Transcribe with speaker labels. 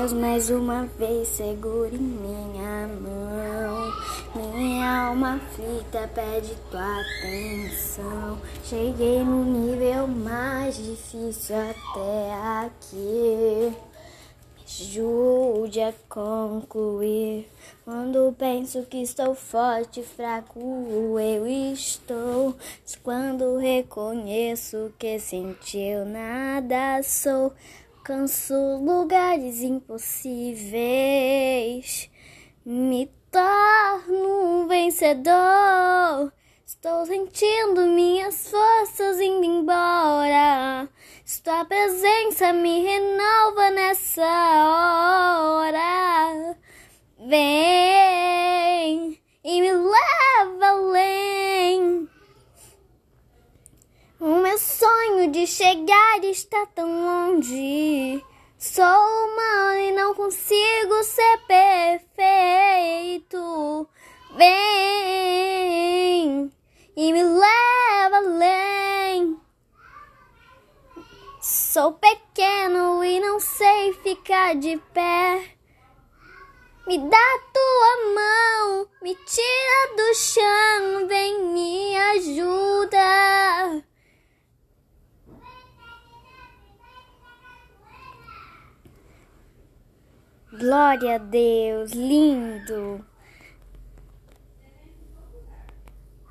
Speaker 1: Deus, mais uma vez segure minha mão. Minha alma aflita pede tua atenção. Cheguei no nível mais difícil até aqui. Ajude a concluir. Quando penso que estou forte, fraco eu estou. Quando reconheço que sentiu nada sou. Alcanço lugares impossíveis. Me torno um vencedor. Estou sentindo minhas forças indo embora. Sua presença me renova nessa hora. Vem e me leva além. O meu sonho de chegar está tão longe. Sou humano e não consigo ser perfeito. Vem e me leva além. Sou pequeno e não sei ficar de pé. Me dá tua mão, me tira do chão, Glória a Deus, lindo.